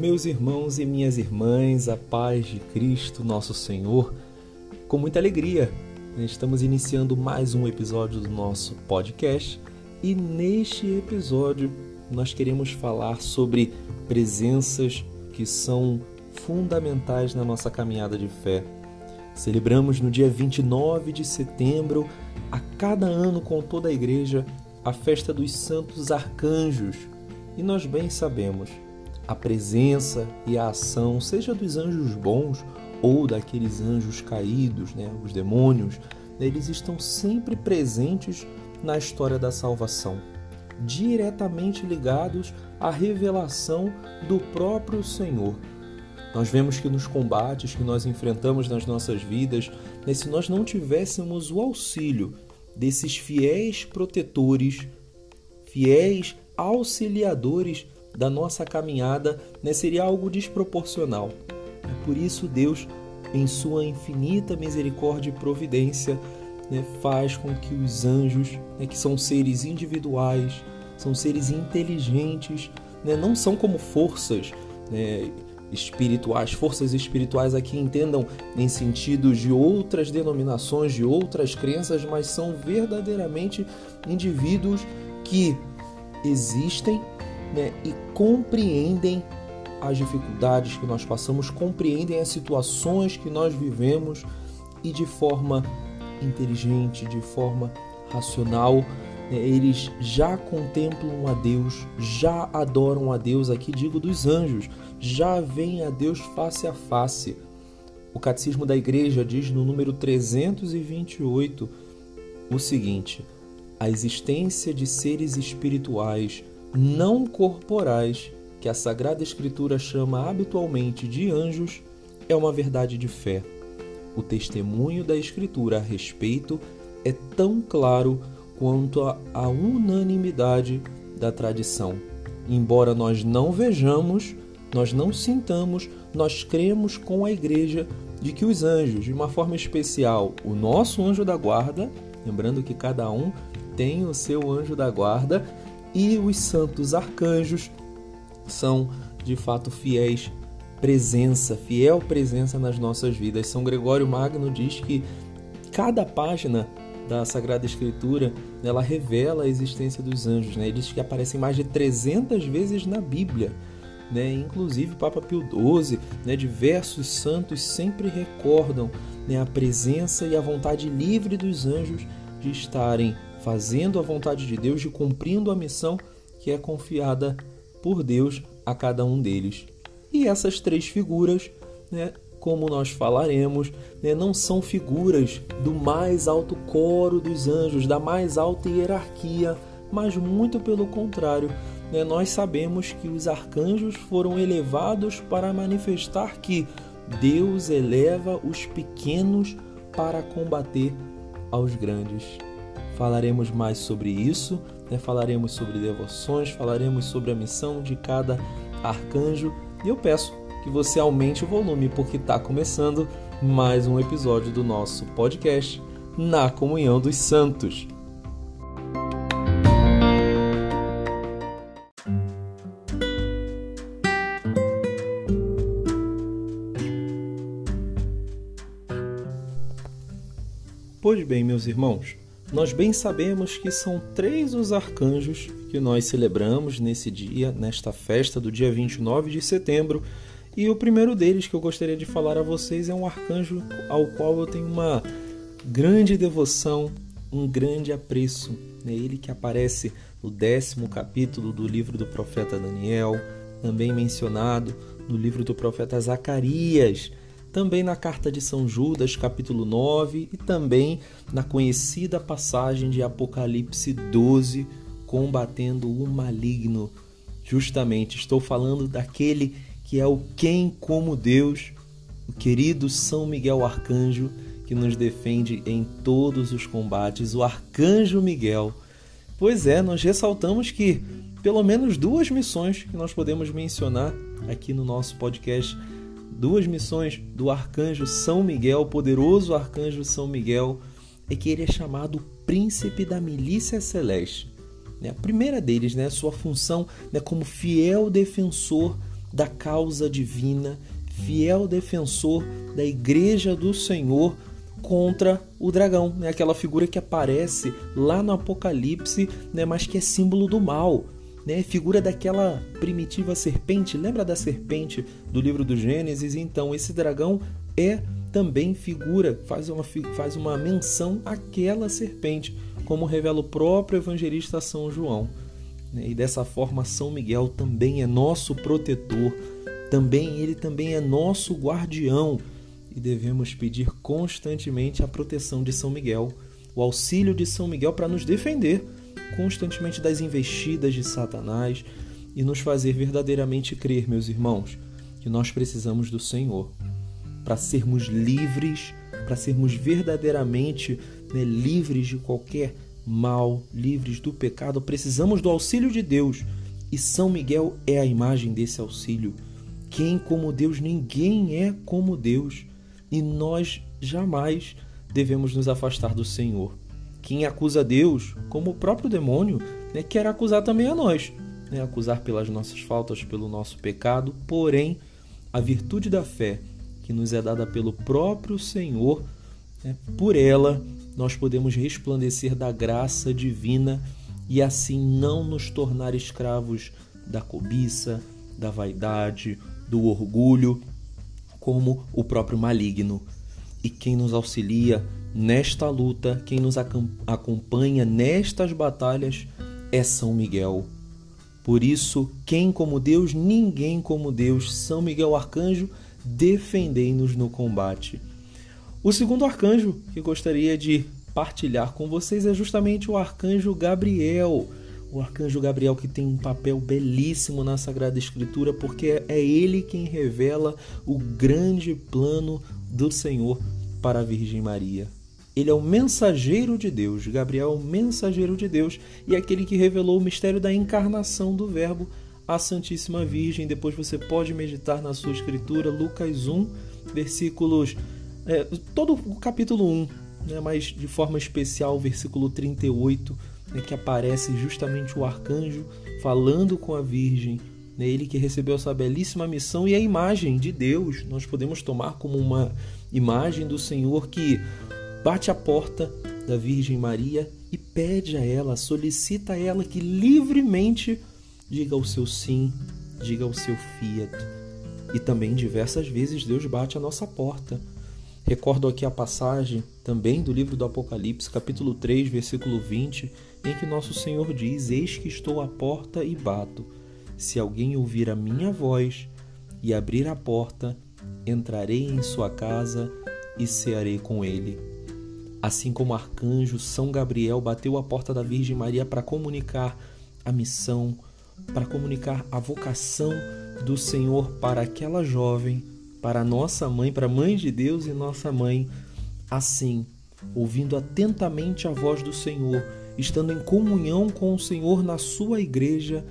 Meus irmãos e minhas irmãs, a paz de Cristo, nosso Senhor, com muita alegria, estamos iniciando mais um episódio do nosso podcast e neste episódio nós queremos falar sobre presenças que são fundamentais na nossa caminhada de fé. Celebramos no dia 29 de setembro, a cada ano com toda a igreja, a festa dos santos arcanjos. E nós bem sabemos, a presença e a ação, seja dos anjos bons ou daqueles anjos caídos, né, os demônios, eles estão sempre presentes na história da salvação, diretamente ligados à revelação do próprio Senhor. Nós vemos que nos combates que nós enfrentamos nas nossas vidas, né, se nós não tivéssemos o auxílio desses fiéis protetores, fiéis auxiliadores da nossa caminhada, né, seria algo desproporcional. Por isso, Deus, em sua infinita misericórdia e providência, né, faz com que os anjos, né, que são seres individuais, são seres inteligentes, né, não são como forças né, espirituais, forças espirituais aqui entendam em sentido de outras denominações, de outras crenças, mas são verdadeiramente indivíduos que existem né, e compreendem as dificuldades que nós passamos, compreendem as situações que nós vivemos e de forma inteligente, de forma racional, né, eles já contemplam a Deus, já adoram a Deus, aqui digo dos anjos, já veem a Deus face a face. O Catecismo da Igreja diz no número 328 o seguinte: a existência de seres espirituais não corporais, que a Sagrada Escritura chama habitualmente de anjos, é uma verdade de fé. O testemunho da Escritura a respeito é tão claro quanto a, unanimidade da tradição. Embora nós não vejamos, nós não sintamos, nós cremos com a Igreja de que os anjos, de uma forma especial, o nosso anjo da guarda, lembrando que cada um tem o seu anjo da guarda, e os santos arcanjos são de fato fiéis presença, fiel presença nas nossas vidas. São Gregório Magno diz que cada página da Sagrada Escritura ela revela a existência dos anjos. Né? Ele diz que aparecem mais de 300 vezes na Bíblia. Né? Inclusive, Papa Pio XII, né? diversos santos sempre recordam né? a presença e a vontade livre dos anjos de estarem fazendo a vontade de Deus, de cumprindo a missão que é confiada por Deus a cada um deles. E essas três figuras, né, como nós falaremos, né, não são figuras do mais alto coro dos anjos, da mais alta hierarquia, mas muito pelo contrário. Né, nós sabemos que os arcanjos foram elevados para manifestar que Deus eleva os pequenos para combater aos grandes falaremos mais sobre isso, né? falaremos sobre devoções, falaremos sobre a missão de cada arcanjo e eu peço que você aumente o volume porque está começando mais um episódio do nosso podcast Na Comunhão dos Santos. Pois bem, meus irmãos, nós bem sabemos que são três os arcanjos que nós celebramos nesse dia, nesta festa do dia 29 de setembro. E o primeiro deles que eu gostaria de falar a vocês é um arcanjo ao qual eu tenho uma grande devoção, um grande apreço. É ele que aparece no décimo capítulo do livro do profeta Daniel, também mencionado no livro do profeta Zacarias também na carta de São Judas, capítulo 9, e também na conhecida passagem de Apocalipse 12, combatendo o maligno. Justamente, estou falando daquele que é o quem como Deus, o querido São Miguel Arcanjo, que nos defende em todos os combates, o Arcanjo Miguel. Pois é, nós ressaltamos que pelo menos duas missões que nós podemos mencionar aqui no nosso podcast duas missões do arcanjo São Miguel, poderoso arcanjo São Miguel, é que ele é chamado príncipe da milícia celeste. Né? A primeira deles, né, sua função né, como fiel defensor da causa divina, fiel defensor da igreja do Senhor contra o dragão, né? aquela figura que aparece lá no Apocalipse, né? mas que é símbolo do mal. Né? Figura daquela primitiva serpente, lembra da serpente do livro do Gênesis? Então, esse dragão é também figura, faz uma, faz uma menção àquela serpente, como revela o próprio evangelista São João. Né? E dessa forma, São Miguel também é nosso protetor, também ele também é nosso guardião e devemos pedir constantemente a proteção de São Miguel, o auxílio de São Miguel para nos defender constantemente das investidas de Satanás e nos fazer verdadeiramente crer, meus irmãos, que nós precisamos do Senhor para sermos livres, para sermos verdadeiramente né, livres de qualquer mal, livres do pecado. Precisamos do auxílio de Deus e São Miguel é a imagem desse auxílio. Quem como Deus? Ninguém é como Deus e nós jamais devemos nos afastar do Senhor. Quem acusa Deus, como o próprio demônio, né, quer acusar também a nós, né, acusar pelas nossas faltas, pelo nosso pecado, porém, a virtude da fé que nos é dada pelo próprio Senhor, né, por ela nós podemos resplandecer da graça divina e assim não nos tornar escravos da cobiça, da vaidade, do orgulho como o próprio maligno. E quem nos auxilia nesta luta, quem nos acompanha nestas batalhas é São Miguel. Por isso, quem como Deus, ninguém como Deus, São Miguel Arcanjo, defendei-nos no combate. O segundo arcanjo que gostaria de partilhar com vocês é justamente o arcanjo Gabriel o arcanjo Gabriel que tem um papel belíssimo na Sagrada Escritura, porque é ele quem revela o grande plano do Senhor para a Virgem Maria. Ele é o mensageiro de Deus, Gabriel é o mensageiro de Deus e é aquele que revelou o mistério da encarnação do Verbo à Santíssima Virgem. Depois você pode meditar na sua escritura, Lucas 1, versículos. É, todo o capítulo 1, né, mas de forma especial, versículo 38 né, que aparece justamente o arcanjo falando com a Virgem, né, ele que recebeu essa belíssima missão e a imagem de Deus nós podemos tomar como uma imagem do Senhor que bate a porta da Virgem Maria e pede a ela, solicita a ela que livremente diga o seu sim, diga o seu fiat. E também diversas vezes Deus bate a nossa porta Recordo aqui a passagem também do livro do Apocalipse, capítulo 3, versículo 20, em que nosso Senhor diz: Eis que estou à porta e bato. Se alguém ouvir a minha voz e abrir a porta, entrarei em sua casa e cearei com ele. Assim como o arcanjo São Gabriel bateu a porta da Virgem Maria para comunicar a missão, para comunicar a vocação do Senhor para aquela jovem, para nossa mãe, para a mãe de Deus e nossa mãe, assim, ouvindo atentamente a voz do Senhor, estando em comunhão com o Senhor na sua igreja,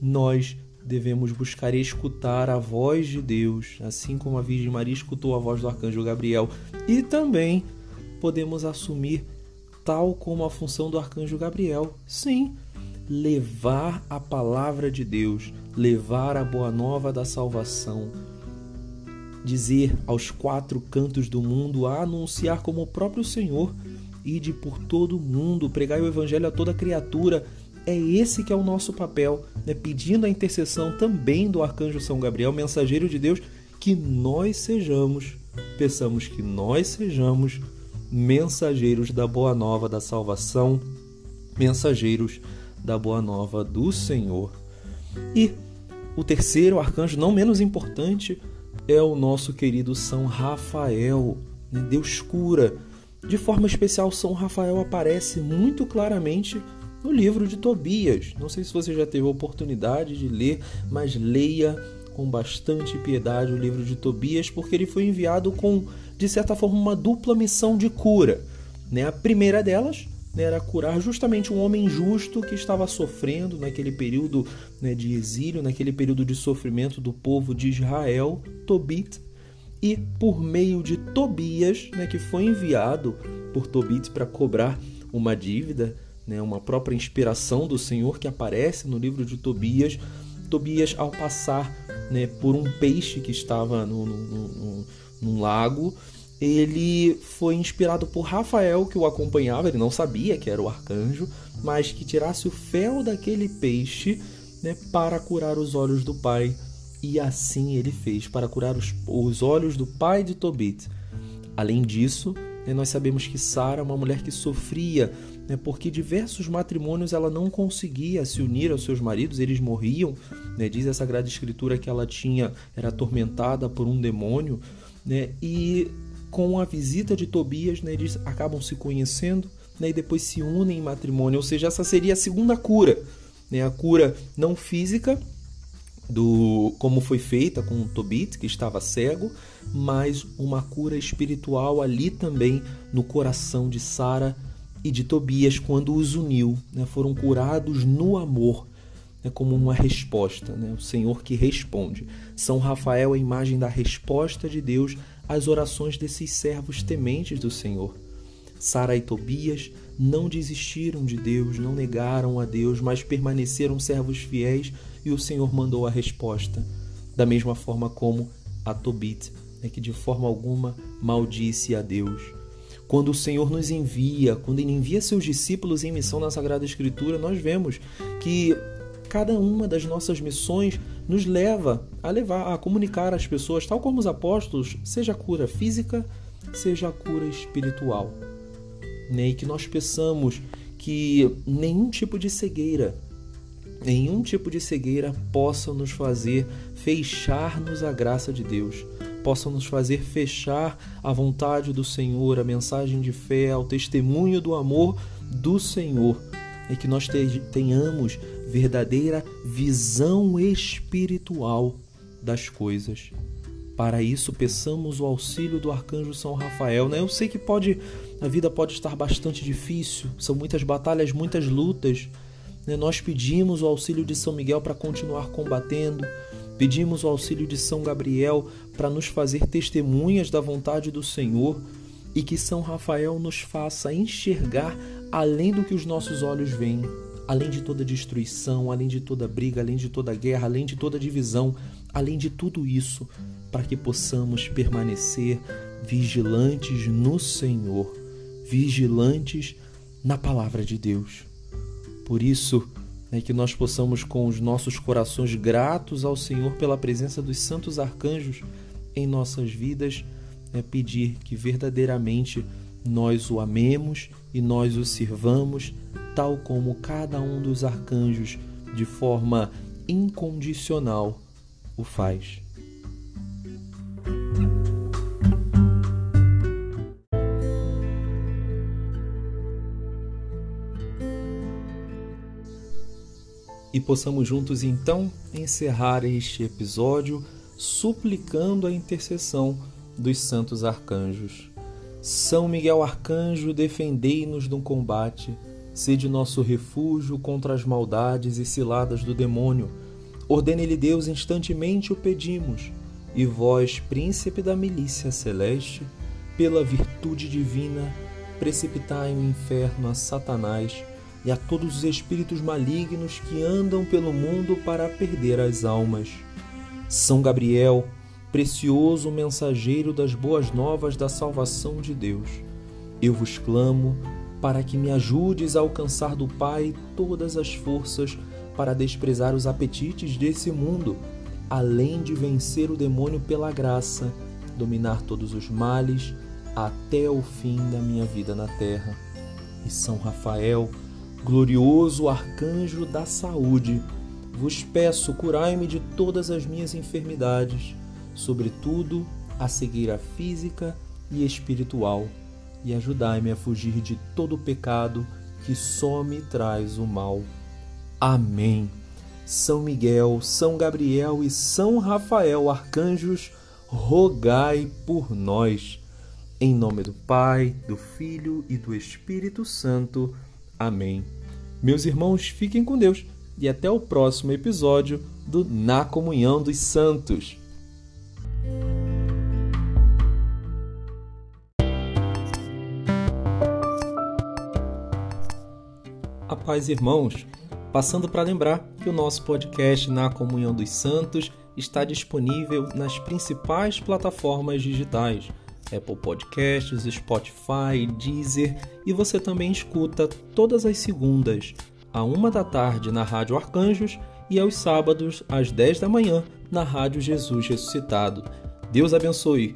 nós devemos buscar escutar a voz de Deus, assim como a Virgem Maria escutou a voz do arcanjo Gabriel, e também podemos assumir tal como a função do arcanjo Gabriel. Sim, levar a palavra de Deus, levar a boa nova da salvação dizer aos quatro cantos do mundo, a anunciar como o próprio Senhor, ide por todo o mundo, pregai o evangelho a toda criatura. É esse que é o nosso papel, né? pedindo a intercessão também do arcanjo São Gabriel, mensageiro de Deus, que nós sejamos, peçamos que nós sejamos mensageiros da boa nova da salvação, mensageiros da boa nova do Senhor. E o terceiro arcanjo, não menos importante, é o nosso querido São Rafael. Né? Deus cura. De forma especial, São Rafael aparece muito claramente no livro de Tobias. Não sei se você já teve a oportunidade de ler, mas leia com bastante piedade o livro de Tobias, porque ele foi enviado com, de certa forma, uma dupla missão de cura. Né? A primeira delas né, era curar justamente um homem justo que estava sofrendo naquele período né, de exílio, naquele período de sofrimento do povo de Israel, Tobit, e por meio de Tobias, né, que foi enviado por Tobit para cobrar uma dívida, né, uma própria inspiração do Senhor que aparece no livro de Tobias, Tobias, ao passar né, por um peixe que estava no, no, no, num lago, ele foi inspirado por Rafael, que o acompanhava, ele não sabia que era o arcanjo, mas que tirasse o fel daquele peixe né, para curar os olhos do pai. E assim ele fez, para curar os, os olhos do pai de Tobit. Além disso, né, nós sabemos que Sara é uma mulher que sofria, né, porque diversos matrimônios ela não conseguia se unir aos seus maridos, eles morriam. Né, diz a Sagrada Escritura que ela tinha era atormentada por um demônio. Né, e com a visita de Tobias, né, eles acabam se conhecendo né, e depois se unem em matrimônio. Ou seja, essa seria a segunda cura. Né, a cura não física, do como foi feita com Tobit, que estava cego, mas uma cura espiritual ali também no coração de Sara e de Tobias quando os uniu, né? foram curados no amor, né? como uma resposta, né? o Senhor que responde. São Rafael é a imagem da resposta de Deus às orações desses servos tementes do Senhor. Sara e Tobias não desistiram de Deus, não negaram a Deus, mas permaneceram servos fiéis e o Senhor mandou a resposta. Da mesma forma como a Tobit, né, que de forma alguma maldisse a Deus. Quando o Senhor nos envia, quando Ele envia seus discípulos em missão na Sagrada Escritura, nós vemos que cada uma das nossas missões nos leva a levar a comunicar às pessoas, tal como os apóstolos, seja a cura física, seja a cura espiritual. E que nós peçamos que nenhum tipo de cegueira, nenhum tipo de cegueira possa nos fazer fechar-nos à graça de Deus, possa nos fazer fechar a vontade do Senhor, a mensagem de fé, ao testemunho do amor do Senhor, e que nós tenhamos verdadeira visão espiritual das coisas. Para isso, peçamos o auxílio do arcanjo São Rafael. Né? Eu sei que pode, a vida pode estar bastante difícil, são muitas batalhas, muitas lutas. Né? Nós pedimos o auxílio de São Miguel para continuar combatendo, pedimos o auxílio de São Gabriel para nos fazer testemunhas da vontade do Senhor e que São Rafael nos faça enxergar além do que os nossos olhos veem, além de toda destruição, além de toda briga, além de toda guerra, além de toda divisão, além de tudo isso, para que possamos permanecer vigilantes no Senhor, vigilantes na palavra de Deus. Por isso, é que nós possamos, com os nossos corações gratos ao Senhor pela presença dos santos arcanjos em nossas vidas, é pedir que verdadeiramente nós o amemos e nós o sirvamos, tal como cada um dos arcanjos, de forma incondicional, o faz. E possamos juntos então encerrar este episódio suplicando a intercessão dos santos arcanjos. São Miguel Arcanjo, defendei-nos no combate, sede nosso refúgio contra as maldades e ciladas do demônio Ordene-lhe Deus, instantemente o pedimos. E vós, príncipe da milícia celeste, pela virtude divina, precipitai no inferno a Satanás e a todos os espíritos malignos que andam pelo mundo para perder as almas. São Gabriel, precioso mensageiro das boas novas da salvação de Deus, eu vos clamo para que me ajudes a alcançar do Pai todas as forças para desprezar os apetites desse mundo, além de vencer o demônio pela graça, dominar todos os males até o fim da minha vida na terra. E São Rafael, glorioso arcanjo da saúde, vos peço, curai-me de todas as minhas enfermidades, sobretudo a cegueira física e espiritual, e ajudai-me a fugir de todo o pecado que só me traz o mal. Amém. São Miguel, São Gabriel e São Rafael, arcanjos, rogai por nós. Em nome do Pai, do Filho e do Espírito Santo. Amém. Meus irmãos, fiquem com Deus e até o próximo episódio do Na Comunhão dos Santos. A paz, irmãos. Passando para lembrar que o nosso podcast Na Comunhão dos Santos está disponível nas principais plataformas digitais. Apple Podcasts, Spotify, Deezer e você também escuta todas as segundas, à uma da tarde na Rádio Arcanjos e aos sábados às 10 da manhã na Rádio Jesus Ressuscitado. Deus abençoe